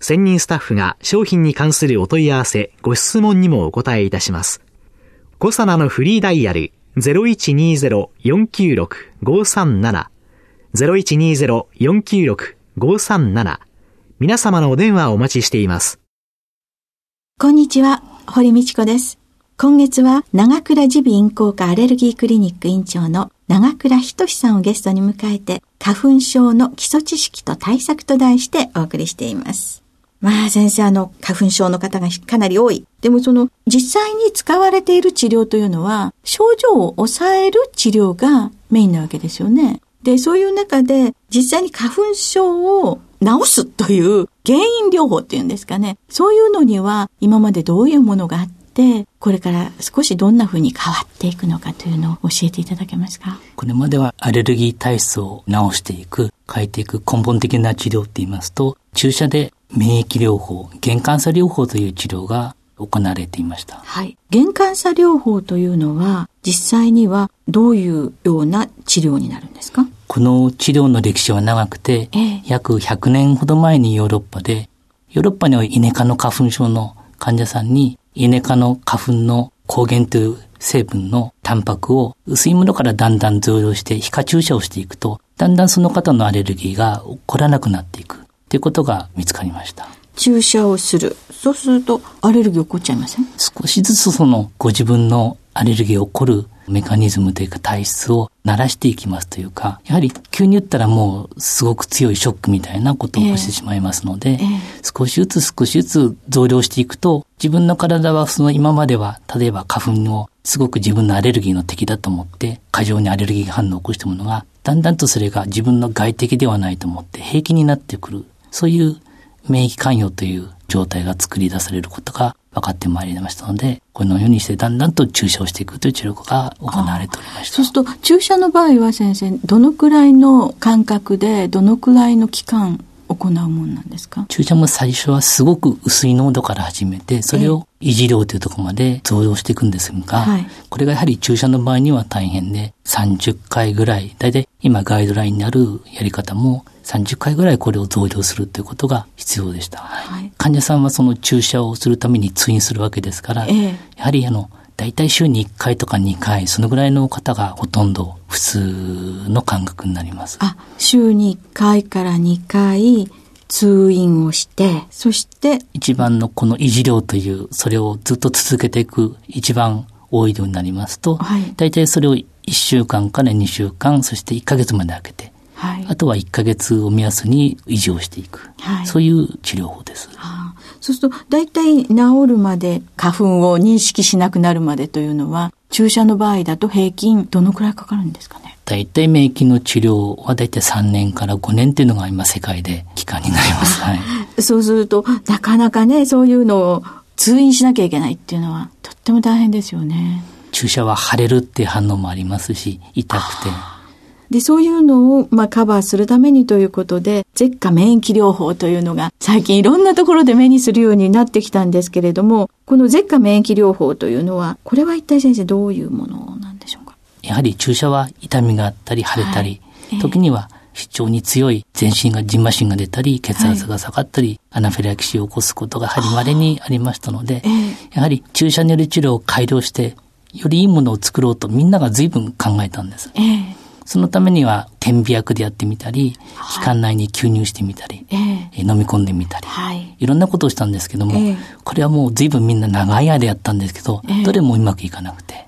専任スタッフが商品に関するお問い合わせ、ご質問にもお答えいたします。コサナのフリーダイヤル0120-496-537 0120-496-537皆様のお電話をお待ちしています。こんにちは、堀道子です。今月は長倉耳鼻咽喉科アレルギークリニック院長の長倉仁さんをゲストに迎えて、花粉症の基礎知識と対策と題してお送りしています。まあ先生、あの、花粉症の方がかなり多い。でもその、実際に使われている治療というのは、症状を抑える治療がメインなわけですよね。で、そういう中で、実際に花粉症を治すという原因療法っていうんですかね。そういうのには、今までどういうものがあって、これから少しどんな風に変わっていくのかというのを教えていただけますか？これまではアレルギー体質を治していく、変えていく根本的な治療って言いますと、注射で免疫療法、原感作療法という治療が行われていました。はい。原感作療法というのは、実際にはどういうような治療になるんですか？この治療の歴史は長くて、ええ、約100年ほど前にヨーロッパで、ヨーロッパにはイネ科の花粉症の患者さんにイネ科の花粉の抗原という成分のタンパクを薄いものからだんだん増量して皮下注射をしていくと、だんだんその方のアレルギーが起こらなくなっていくということが見つかりました。注射をする。そうするとアレルギー起こっちゃいません？少しずつそのご自分のアレルギー起こるメカニズムというか体質を慣らしていきますというか、やはり急に言ったらもうすごく強いショックみたいなことを起こしてしまいますので、えーえー、少しずつ少しずつ増量していくと、自分の体はその今までは、例えば花粉をすごく自分のアレルギーの敵だと思って、過剰にアレルギー反応を起こしたものが、だんだんとそれが自分の外敵ではないと思って平気になってくる。そういう免疫関与という状態が作り出されることが分かってまいりましたので、このようにしてだんだんと注射をしていくという治療が行われておりました。そうすると、注射の場合は先生、どのくらいの間隔で、どのくらいの期間行うもんなんですか？注射も最初はすごく薄い濃度から始めて、それを維持量というところまで増量していくんですが、はい、これがやはり注射の場合には大変で、30回ぐらい、だいたい今ガイドラインにあるやり方も30回ぐらいこれを増量するということが必要でした。はい、患者さんはその注射をするために通院するわけですから、えー、やはりあの、大体週に1回とか2回、そのぐらいの方がほとんど普通の感覚になります。あ、週に1回から2回、通院をして、そして、一番のこの維持量という、それをずっと続けていく一番多い量になりますと、はい、大体それを1週間から2週間、そして1ヶ月まで空けて、はい、あとは1ヶ月を目安に維持をしていく、はい、そういう治療法です。はあ、そうすると、大体治るまで、花粉を認識しなくなるまでというのは、注射の場合だと平均どのくらいかかるんですかね？大体免疫の治療は大体3年から5年っていうのが今世界で期間になります。はい、そうすると、なかなかね、そういうのを通院しなきゃいけないっていうのは、とっても大変ですよね。注射は腫れるっていう反応もありますし、痛くて。で、そういうのを、まあ、カバーするためにということで、舌下免疫療法というのが、最近いろんなところで目にするようになってきたんですけれども、この舌下免疫療法というのは、これは一体先生どういうものなんでしょうか？やはり注射は痛みがあったり、腫れたり、はい、時には非常に強い全身が、じんましんが出たり、血圧が下がったり、はい、アナフィラキシーを起こすことがやはり稀にありましたので、やはり注射による治療を改良して、よりいいものを作ろうとみんなが随分考えたんです。えーそのためには点鼻薬でやってみたり、気管内に吸入してみたり、えー、飲み込んでみたり、はい、いろんなことをしたんですけども、えー、これはもう随分みんな長い間やったんですけど、えー、どれもうまくいかなくて、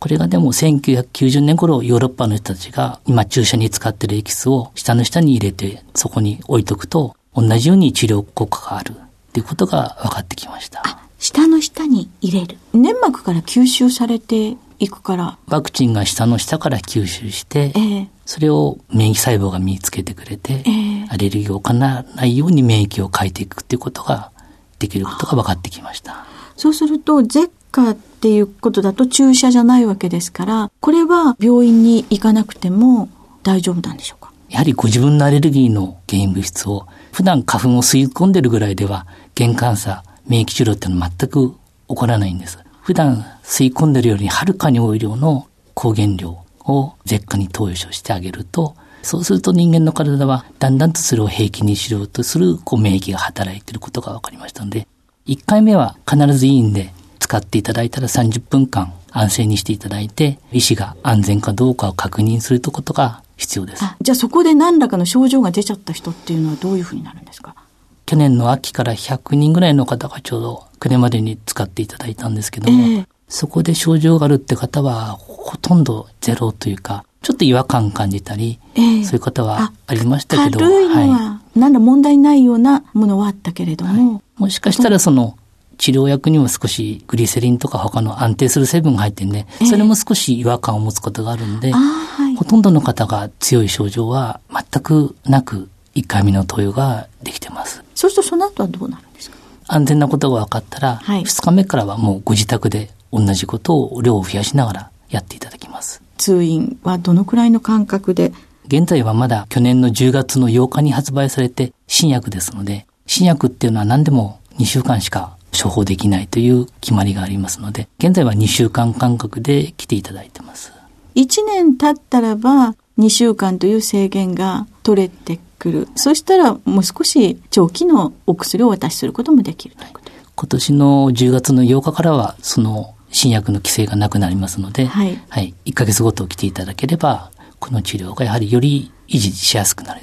これがでも1990年頃ヨーロッパの人たちが今注射に使ってるエキスを下の下に入れてそこに置いとくと同じように治療効果があるっていうことが分かってきました。下の下に入れる。粘膜から吸収されていくから。ワクチンが下の下から吸収して、えー、それを免疫細胞が見つけてくれて、えー、アレルギーを起こらないように免疫を変えていくっていうことができることが分かってきました。そうすると、ゼッカっていうことだと注射じゃないわけですから、これは病院に行かなくても大丈夫なんでしょうか？やはりご自分のアレルギーの原因物質を普段花粉を吸い込んでるぐらいでは、玄関差、免疫治療っていうのは全く起こらないんです。普段吸い込んでるよりはるかに多い量の抗原量を舌下に投与してあげると、そうすると人間の体はだんだんとそれを平気にしようとするこう免疫が働いていることが分かりましたので、1回目は必ずいいんで使っていただいたら30分間安静にしていただいて、医師が安全かどうかを確認するということが必要です。じゃあそこで何らかの症状が出ちゃった人っていうのはどういうふうになるんですか？去年の秋から100人ぐらいの方がちょうど暮れまでに使っていただいたんですけども、えー、そこで症状があるって方はほとんどゼロというか、ちょっと違和感感じたり、えー、そういう方はありましたけど。軽いのは、はい、何ら問題ないようなものはあったけれども。はい、もしかしたらその治療薬にも少しグリセリンとか他の安定する成分が入ってんで、それも少し違和感を持つことがあるんで、はい、ほとんどの方が強い症状は全くなく、1回目の投与ができてます。そうするとその後はどうなるんですか？安全なことが分かったら、はい、2日目からはもうご自宅で同じことを量を増やしながらやっていただきます。通院はどのくらいの間隔で？現在はまだ去年の10月の8日に発売されて新薬ですので、新薬っていうのは何でも2週間しか処方できないという決まりがありますので、現在は2週間間隔で来ていただいてます。1年経ったらば、2週間という制限が取れてくる。そしたらもう少し長期のお薬をお渡しすることもできるということ、今年の10月の8日からは、その新薬の規制がなくなりますので、はい、はい、1ヶ月ごと来ていただければ、この治療がやはりより維持しやすくなる。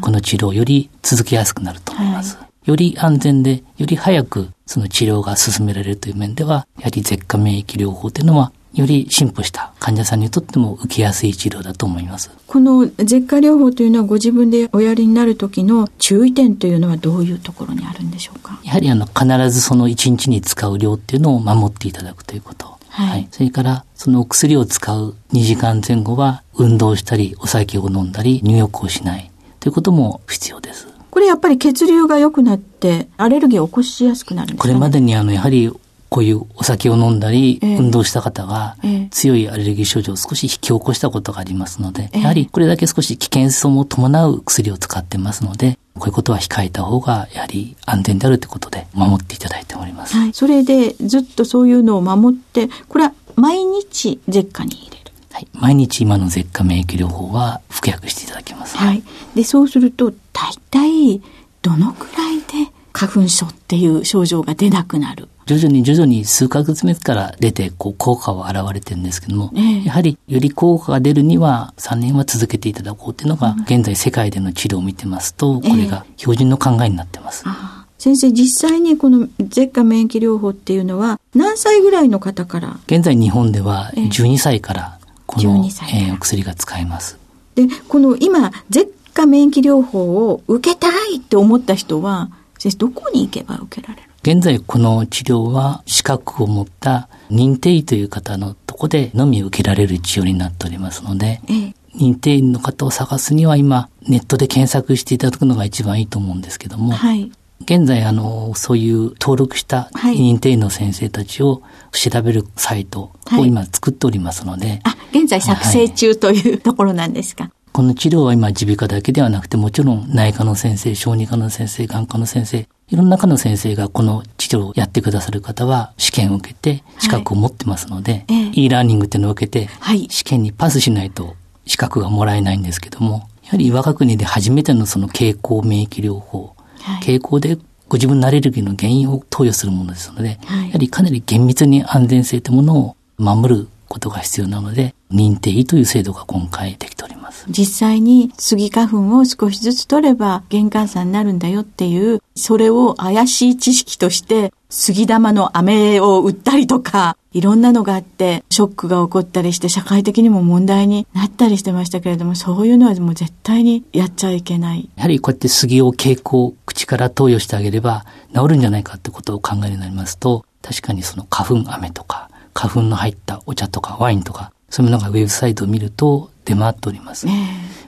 この治療をより続けやすくなると思います。はいより安全で、より早くその治療が進められるという面では、やはり舌下免疫療法というのは、より進歩した患者さんにとっても受けやすい治療だと思います。この舌下療法というのはご自分でおやりになる時の注意点というのはどういうところにあるんでしょうか？やはりあの必ずその1日に使う量っていうのを守っていただくということ。はい、はい、それからそのお薬を使う2時間前後は運動したりお酒を飲んだり入浴をしないということも必要です。これやっぱり血流が良くなってアレルギーを起こしやすくなるんですか、ね、これまでにあのやはりこういうお酒を飲んだり、運動した方が、強いアレルギー症状を少し引き起こしたことがありますので、やはりこれだけ少し危険性も伴う薬を使ってますので、こういうことは控えた方が、やはり安全であるということで、守っていただいております。はい。それで、ずっとそういうのを守って、これは毎日舌下に入れる。はい。毎日今の舌下免疫療法は服薬していただきます。はい。で、そうすると、大体、どのくらいで花粉症っていう症状が出なくなる徐々に徐々に数ヶ月目から出て、こう、効果は現れてるんですけども、えー、やはりより効果が出るには3年は続けていただこうっていうのが、現在世界での治療を見てますと、これが標準の考えになってます。えー先生、実際にこの舌下免疫療法っていうのは何歳ぐらいの方から？現在日本では12歳からこの、えー、お薬が使えます。で、この今、舌下免疫療法を受けたいって思った人は、先生、どこに行けば受けられる？現在この治療は資格を持った認定医という方のとこでのみ受けられる治療になっておりますので、ええ、認定医の方を探すには今ネットで検索していただくのが一番いいと思うんですけども、はい、現在あのそういう登録した認定医の先生たちを調べるサイトを今作っておりますので、はい、あ現在作成中という、ところなんですかこの治療は今耳鼻科だけではなくてもちろん内科の先生、小児科の先生、眼科の先生、いろんな科の先生がこの治療をやってくださる方は試験を受けて資格を持ってますので、はい、e ラーニングっていうのを受けて、試験にパスしないと資格がもらえないんですけども、やはり我が国で初めてのその経口免疫療法、はい、経口でご自分のアレルギーの原因を投与するものですので、はい、やはりかなり厳密に安全性というものを守ることが必要なので、認定医という制度が今回できております。。実際にスギ花粉を少しずつ取れば玄関差になるんだよっていう、それを怪しい知識として杉玉の飴を売ったりとか、いろんなのがあって、ショックが起こったりして、社会的にも問題になったりしてましたけれども、そういうのはもう絶対にやっちゃいけない。やはりこうやって杉を蛍光、口から投与してあげれば治るんじゃないかってことを考えるようになりますと、確かにその花粉飴とか、花粉の入ったお茶とかワインとか、そういうものがウェブサイトを見ると出回っております。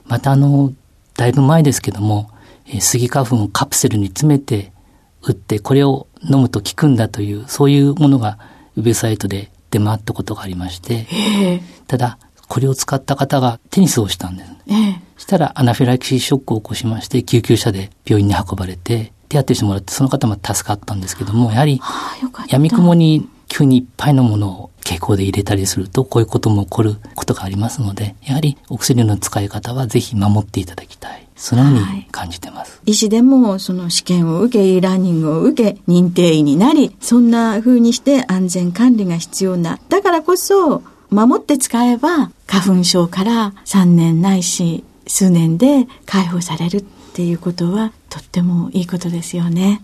またあの、だいぶ前ですけども、えー、杉花粉をカプセルに詰めて打って、これを飲むと効くんだという、そういうものがウェブサイトで出回ったことがありまして、ただ、これを使った方がテニスをしたんです。そしたらアナフィラキシーショックを起こしまして、救急車で病院に運ばれて、手当てしてもらって、その方も助かったんですけども、やはり、闇雲に急にいっぱいのものを傾向で入れたりすると、こういうことも起こることがありますので、やはりお薬の使い方はぜひ守っていただきたい。そのように感じてます。はい、医師でもその試験を受け、e ラーニングを受け、認定医になり、そんな風にして安全管理が必要な。だからこそ、守って使えば、花粉症から3年ないし、数年で解放されるっていうことは、とってもいいことですよね。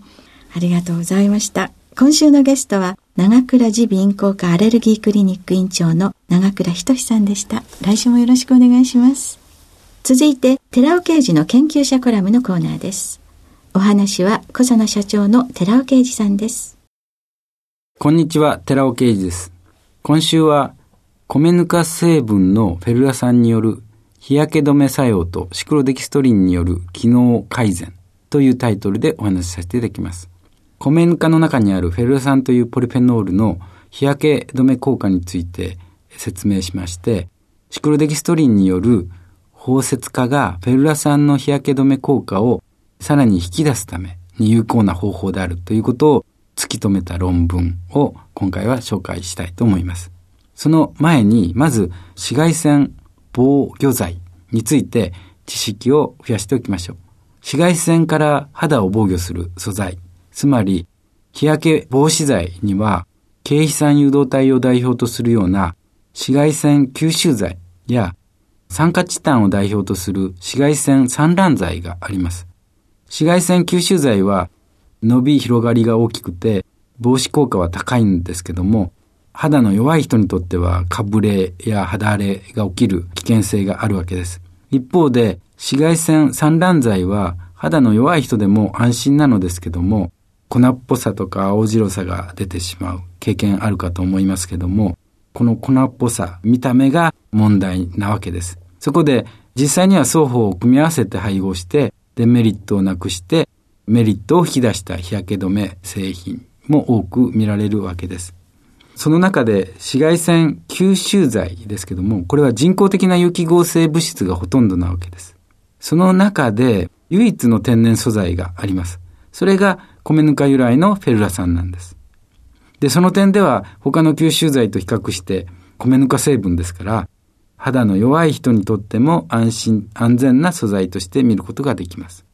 ありがとうございました。今週のゲストは、長倉耳鼻咽喉科アレルギークリニック院長の長倉仁さんでした。来週もよろしくお願いします。続いて、寺尾刑事の研究者コラムのコーナーです。お話は、小佐野社長の寺尾刑事さんです。こんにちは、寺尾刑事です。今週は、米ぬか成分のフェルラ酸による日焼け止め作用とシクロデキストリンによる機能改善というタイトルでお話しさせていただきます。米ぬかの中にあるフェルラ酸というポリフェノールの日焼け止め効果について説明しまして、シクロデキストリンによる包摂化がフェルラ酸の日焼け止め効果をさらに引き出すために有効な方法であるということを突き止めた論文を今回は紹介したいと思います。その前に、まず紫外線防御剤について知識を増やしておきましょう。紫外線から肌を防御する素材つまり、日焼け防止剤には、経皮酸誘導体を代表とするような紫外線吸収剤や酸化チタンを代表とする紫外線散乱剤があります。紫外線吸収剤は伸び広がりが大きくて防止効果は高いんですけども、肌の弱い人にとってはかぶれや肌荒れが起きる危険性があるわけです。一方で紫外線散乱剤は肌の弱い人でも安心なのですけども、粉っぽさとか青白さが出てしまう経験あるかと思いますけども、この粉っぽさ、見た目が問題なわけです。そこで実際には双方を組み合わせて配合してデメリットをなくしてメリットを引き出した日焼け止め製品も多く見られるわけです。その中で紫外線吸収剤ですけども、これは人工的な有機合成物質がほとんどなわけです。その中で唯一の天然素材があります。それが米ぬか由来のフェルラ酸なんです。で、その点では他の吸収剤と比較して米ぬか成分ですから、肌の弱い人にとっても安心、安全な素材として見ることができます。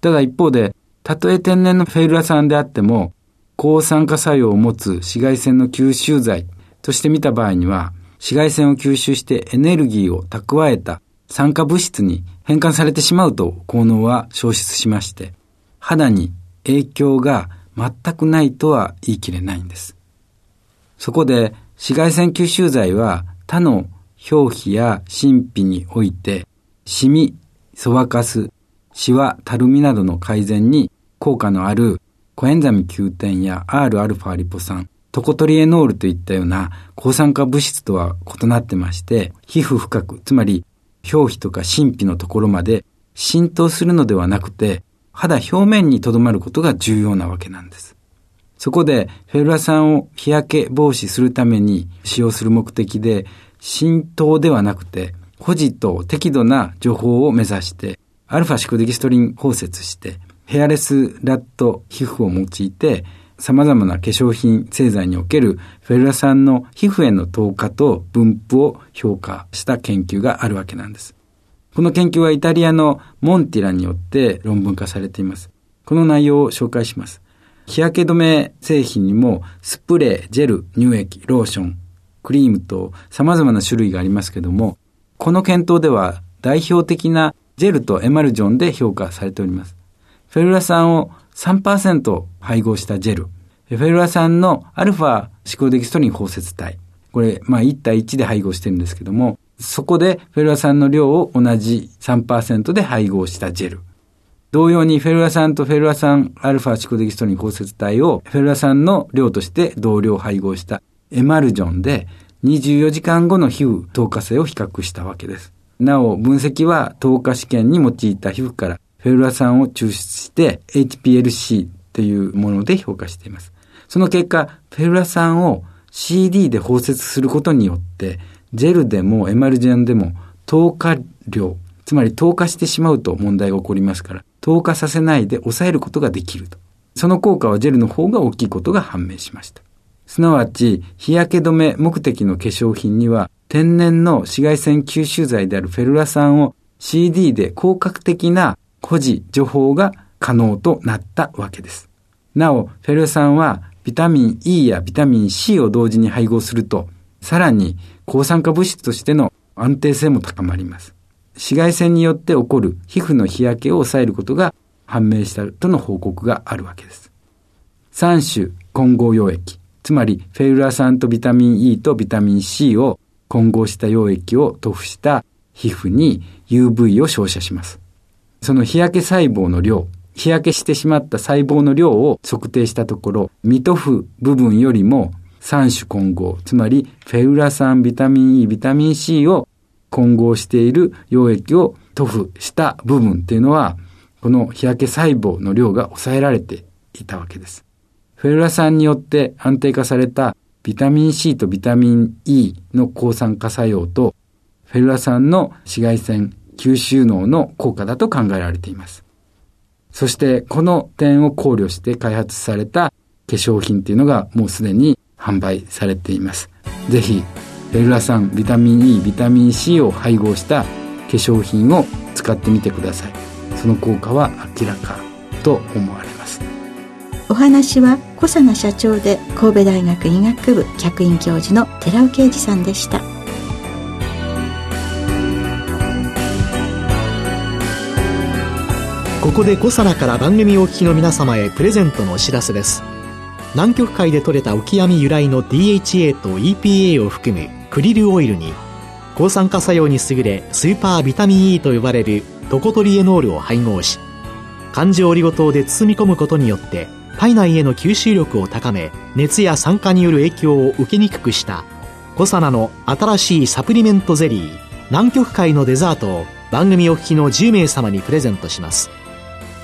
ただ一方で、たとえ天然のフェルラ酸であっても、抗酸化作用を持つ紫外線の吸収剤として見た場合には、紫外線を吸収してエネルギーを蓄えた酸化物質に変換されてしまうと効能は消失しまして、肌に影響が全くないとは言い切れないんです。そこで紫外線吸収剤は他の表皮や神秘においてシミ、そばかす、シワ、たるみなどの改善に効果のあるコエンザミ Q10 や Rα リポ酸、トコトリエノールといったような抗酸化物質とは異なってまして、皮膚深く、つまり表皮とか神秘のところまで浸透するのではなくて、肌表面に留まることが重要なわけなんです。そこで、フェルラ酸を日焼け防止するために使用する目的で、浸透ではなくて、保持と適度な情報を目指して、アルファシクデキストリン包摂して、ヘアレスラット皮膚を用いて、様々な化粧品製剤におけるフェルラ酸の皮膚への透過と分布を評価した研究があるわけなんです。この研究はイタリアのモンティラによって論文化されています。この内容を紹介します。日焼け止め製品にもスプレー、ジェル、乳液、ローション、クリームと様々な種類がありますけども、この検討では代表的なジェルとエマルジョンで評価されております。フェルラ酸を3%配合したジェル。フェルラ酸のアルファ思考デキストリン包摂体。これ、まあ1対1で配合してるんですけども、そこでフェルラ酸の量を同じ3%で配合したジェル。同様にフェルラ酸とフェルラ酸アルファシコデキストリン包摂体をフェルラ酸の量として同量配合したエマルジョンで24時間後の皮膚透過性を比較したわけです。なお、分析は透過試験に用いた皮膚からフェルラ酸を抽出して HPLC というもので評価しています。その結果、フェルラ酸を CD で包摂することによって、ジェルでもエマルジェンでも透過量、つまり透過してしまうと問題が起こりますから、透過させないで抑えることができると。その効果はジェルの方が大きいことが判明しました。すなわち、日焼け止め目的の化粧品には、天然の紫外線吸収剤であるフェルラ酸を CD で広角的な保持除法が可能となったわけです。なお、フェルラ酸はビタミン E やビタミン C を同時に配合すると、さらに抗酸化物質としての安定性も高まります。紫外線によって起こる皮膚の日焼けを抑えることが判明したとの報告があるわけです。3種混合溶液、つまりフェルラ酸とビタミン E とビタミン C を混合した溶液を塗布した皮膚に UV を照射します。その日焼け細胞の量、日焼けしてしまった細胞の量を測定したところ、未塗布部分よりも3種混合、つまりフェルラ酸、ビタミン E、ビタミン C を混合している溶液を塗布した部分っていうのは、この日焼け細胞の量が抑えられていたわけです。フェルラ酸によって安定化されたビタミン C とビタミン E の抗酸化作用と、フェルラ酸の紫外線吸収能の効果だと考えられています。そしてこの点を考慮して開発された化粧品っていうのがもうすでに販売されています。ぜひフェルラ酸、ビタミン E、ビタミン C を配合した化粧品を使ってみてください。その効果は明らかと思われます。お話は小佐奈社長で神戸大学医学部客員教授の寺尾啓二さんでした。ここで小佐奈から番組お聞きの皆様へプレゼントのお知らせです。南極海で採れたオキアミ由来の DHA と EPA を含むクリルオイルに抗酸化作用に優れスーパービタミン E と呼ばれるトコトリエノールを配合し環状オリゴ糖で包み込むことによって体内への吸収力を高め熱や酸化による影響を受けにくくしたコサナの新しいサプリメントゼリー南極海のデザートを番組お聞きの10名様にプレゼントします。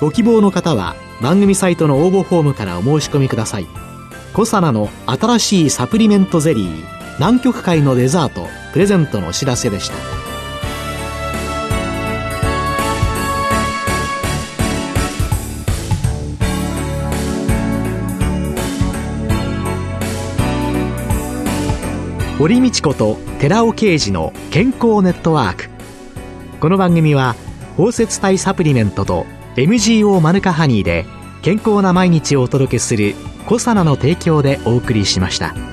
ご希望の方は番組サイトの応募フォームからお申し込みください。コサナの新しいサプリメントゼリー南極海のデザートプレゼントのお知らせでした。堀道子と寺尾啓二の健康ネットワーク。この番組は包摂体サプリメントと MGO マヌカハニーで健康な毎日をお届けするコサナの提供でお送りしました。